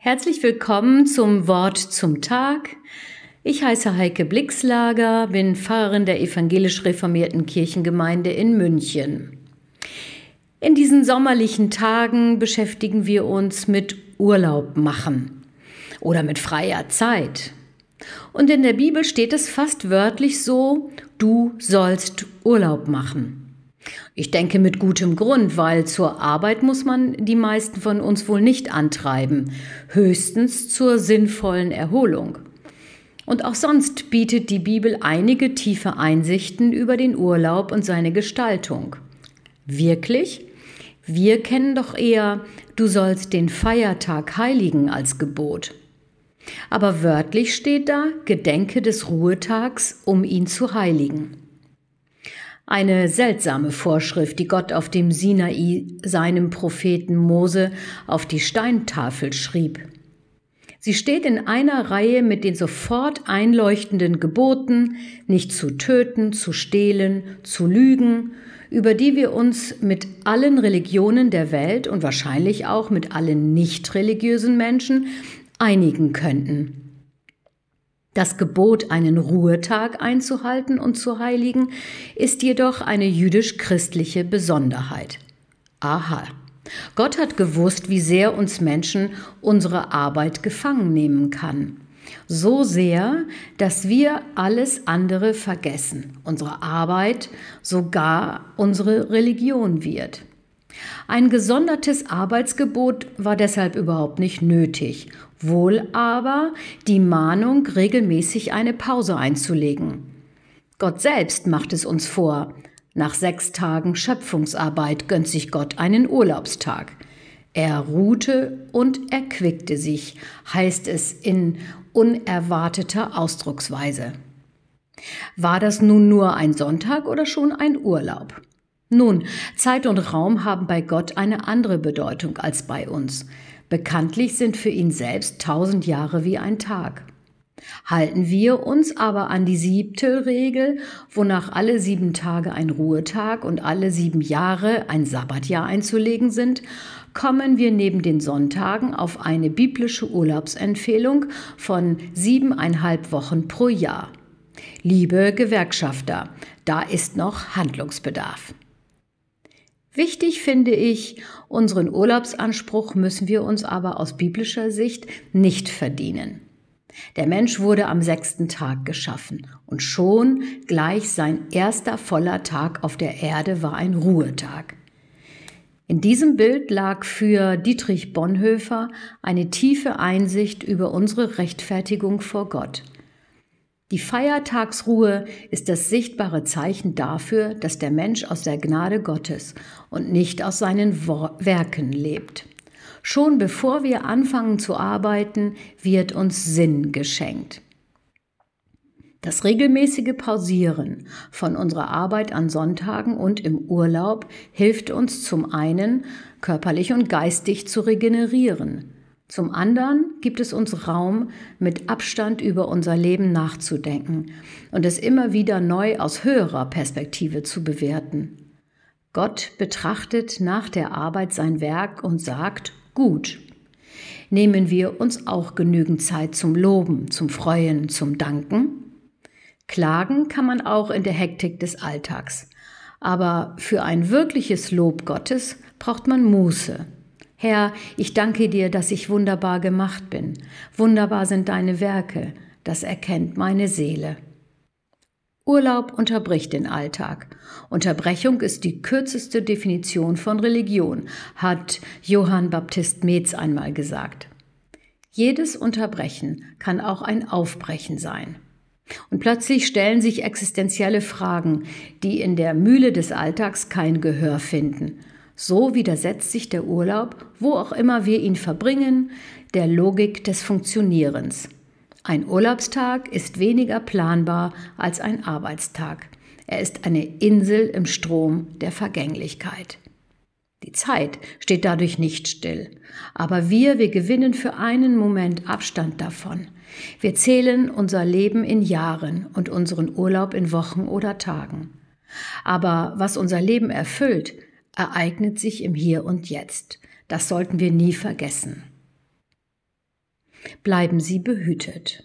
Herzlich willkommen zum Wort zum Tag. Ich heiße Heike Blixlager, bin Pfarrerin der evangelisch reformierten Kirchengemeinde in München. In diesen sommerlichen Tagen beschäftigen wir uns mit Urlaub machen oder mit freier Zeit. Und in der Bibel steht es fast wörtlich so, du sollst Urlaub machen. Ich denke mit gutem Grund, weil zur Arbeit muss man die meisten von uns wohl nicht antreiben, höchstens zur sinnvollen Erholung. Und auch sonst bietet die Bibel einige tiefe Einsichten über den Urlaub und seine Gestaltung. Wirklich? Wir kennen doch eher, du sollst den Feiertag heiligen als Gebot. Aber wörtlich steht da, Gedenke des Ruhetags, um ihn zu heiligen. Eine seltsame Vorschrift, die Gott auf dem Sinai seinem Propheten Mose auf die Steintafel schrieb. Sie steht in einer Reihe mit den sofort einleuchtenden Geboten, nicht zu töten, zu stehlen, zu lügen, über die wir uns mit allen Religionen der Welt und wahrscheinlich auch mit allen nicht religiösen Menschen einigen könnten. Das Gebot, einen Ruhetag einzuhalten und zu heiligen, ist jedoch eine jüdisch-christliche Besonderheit. Aha. Gott hat gewusst, wie sehr uns Menschen unsere Arbeit gefangen nehmen kann. So sehr, dass wir alles andere vergessen. Unsere Arbeit, sogar unsere Religion wird. Ein gesondertes Arbeitsgebot war deshalb überhaupt nicht nötig, wohl aber die Mahnung, regelmäßig eine Pause einzulegen. Gott selbst macht es uns vor. Nach sechs Tagen Schöpfungsarbeit gönnt sich Gott einen Urlaubstag. Er ruhte und erquickte sich, heißt es in unerwarteter Ausdrucksweise. War das nun nur ein Sonntag oder schon ein Urlaub? Nun, Zeit und Raum haben bei Gott eine andere Bedeutung als bei uns. Bekanntlich sind für ihn selbst tausend Jahre wie ein Tag. Halten wir uns aber an die siebte Regel, wonach alle sieben Tage ein Ruhetag und alle sieben Jahre ein Sabbatjahr einzulegen sind, kommen wir neben den Sonntagen auf eine biblische Urlaubsempfehlung von siebeneinhalb Wochen pro Jahr. Liebe Gewerkschafter, da ist noch Handlungsbedarf. Wichtig finde ich, unseren Urlaubsanspruch müssen wir uns aber aus biblischer Sicht nicht verdienen. Der Mensch wurde am sechsten Tag geschaffen und schon gleich sein erster voller Tag auf der Erde war ein Ruhetag. In diesem Bild lag für Dietrich Bonhoeffer eine tiefe Einsicht über unsere Rechtfertigung vor Gott – die Feiertagsruhe ist das sichtbare Zeichen dafür, dass der Mensch aus der Gnade Gottes und nicht aus seinen Werken lebt. Schon bevor wir anfangen zu arbeiten, wird uns Sinn geschenkt. Das regelmäßige Pausieren von unserer Arbeit an Sonntagen und im Urlaub hilft uns zum einen, körperlich und geistig zu regenerieren, zum anderen gibt es uns Raum, mit Abstand über unser Leben nachzudenken und es immer wieder neu aus höherer Perspektive zu bewerten. Gott betrachtet nach der Arbeit sein Werk und sagt, gut. Nehmen wir uns auch genügend Zeit zum Loben, zum Freuen, zum Danken? Klagen kann man auch in der Hektik des Alltags. Aber für ein wirkliches Lob Gottes braucht man Muße, Herr, ich danke dir, dass ich wunderbar gemacht bin. Wunderbar sind deine Werke, das erkennt meine Seele. Urlaub unterbricht den Alltag. Unterbrechung ist die kürzeste Definition von Religion, hat Johann Baptist Metz einmal gesagt. Jedes Unterbrechen kann auch ein Aufbrechen sein. Und plötzlich stellen sich existenzielle Fragen, die in der Mühle des Alltags kein Gehör finden. So widersetzt sich der Urlaub, wo auch immer wir ihn verbringen, der Logik des Funktionierens. Ein Urlaubstag ist weniger planbar als ein Arbeitstag. Er ist eine Insel im Strom der Vergänglichkeit. Die Zeit steht dadurch nicht still, aber wir, wir gewinnen für einen Moment Abstand davon. Wir zählen unser Leben in Jahren und unseren Urlaub in Wochen oder Tagen. Aber was unser Leben erfüllt, ereignet sich im Hier und Jetzt. Das sollten wir nie vergessen. Bleiben Sie behütet.